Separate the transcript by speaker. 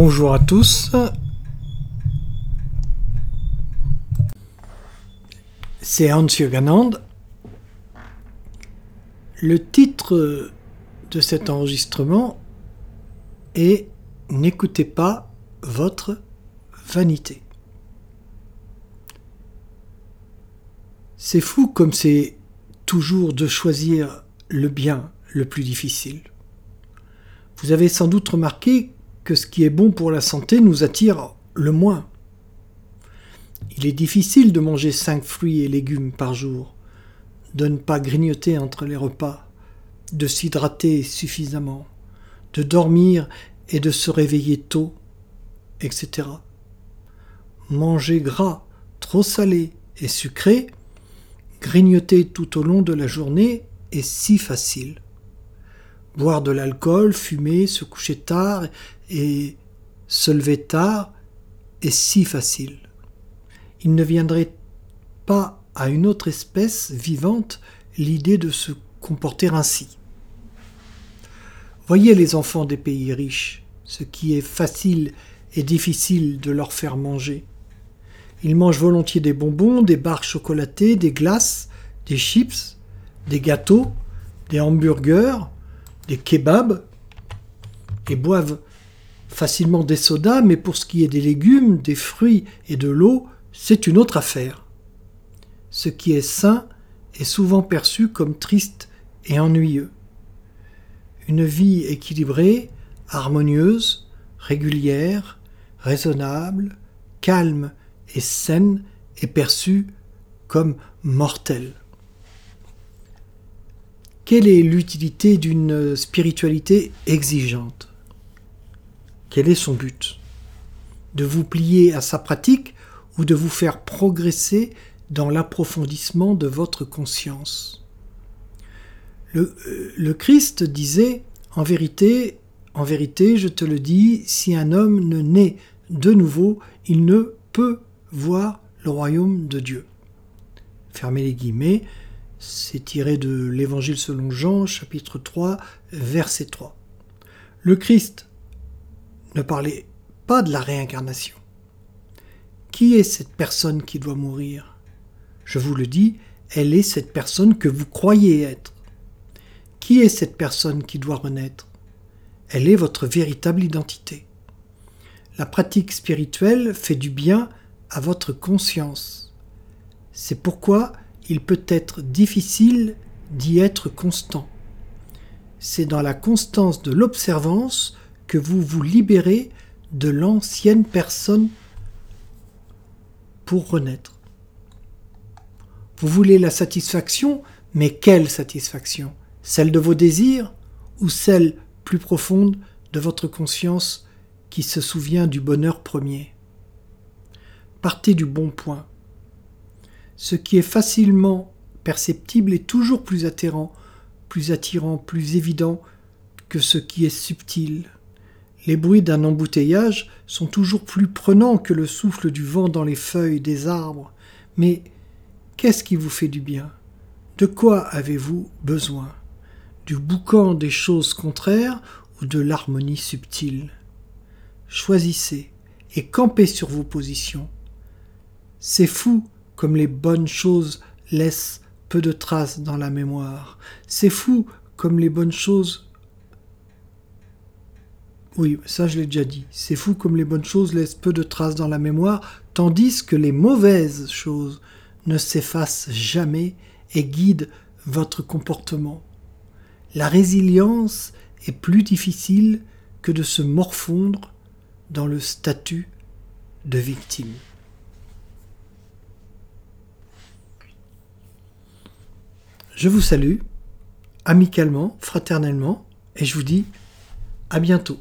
Speaker 1: Bonjour à tous. C'est Hans Yoganand. Le titre de cet enregistrement est N'écoutez pas votre vanité. C'est fou comme c'est toujours de choisir le bien le plus difficile. Vous avez sans doute remarqué ce qui est bon pour la santé nous attire le moins. Il est difficile de manger cinq fruits et légumes par jour, de ne pas grignoter entre les repas, de s'hydrater suffisamment, de dormir et de se réveiller tôt, etc. Manger gras, trop salé et sucré, grignoter tout au long de la journée est si facile boire de l'alcool, fumer, se coucher tard et se lever tard est si facile. Il ne viendrait pas à une autre espèce vivante l'idée de se comporter ainsi. Voyez les enfants des pays riches, ce qui est facile et difficile de leur faire manger. Ils mangent volontiers des bonbons, des barres chocolatées, des glaces, des chips, des gâteaux, des hamburgers, des kebabs et boivent facilement des sodas, mais pour ce qui est des légumes, des fruits et de l'eau, c'est une autre affaire. Ce qui est sain est souvent perçu comme triste et ennuyeux. Une vie équilibrée, harmonieuse, régulière, raisonnable, calme et saine est perçue comme mortelle. Quelle est l'utilité d'une spiritualité exigeante? Quel est son but? De vous plier à sa pratique ou de vous faire progresser dans l'approfondissement de votre conscience? Le, euh, le, Christ disait En vérité, en vérité, je te le dis, si un homme ne naît de nouveau, il ne peut voir le royaume de Dieu. Fermez les guillemets. C'est tiré de l'Évangile selon Jean, chapitre 3, verset 3. Le Christ ne parlait pas de la réincarnation. Qui est cette personne qui doit mourir? Je vous le dis, elle est cette personne que vous croyez être. Qui est cette personne qui doit renaître? Elle est votre véritable identité. La pratique spirituelle fait du bien à votre conscience. C'est pourquoi il peut être difficile d'y être constant. C'est dans la constance de l'observance que vous vous libérez de l'ancienne personne pour renaître. Vous voulez la satisfaction, mais quelle satisfaction? Celle de vos désirs ou celle plus profonde de votre conscience qui se souvient du bonheur premier? Partez du bon point ce qui est facilement perceptible est toujours plus attirant, plus attirant, plus évident que ce qui est subtil. Les bruits d'un embouteillage sont toujours plus prenants que le souffle du vent dans les feuilles des arbres. Mais qu'est-ce qui vous fait du bien? De quoi avez-vous besoin? Du boucan des choses contraires ou de l'harmonie subtile? Choisissez et campez sur vos positions. C'est fou comme les bonnes choses laissent peu de traces dans la mémoire. C'est fou comme les bonnes choses... Oui, ça je l'ai déjà dit. C'est fou comme les bonnes choses laissent peu de traces dans la mémoire, tandis que les mauvaises choses ne s'effacent jamais et guident votre comportement. La résilience est plus difficile que de se morfondre dans le statut de victime. Je vous salue amicalement, fraternellement, et je vous dis à bientôt.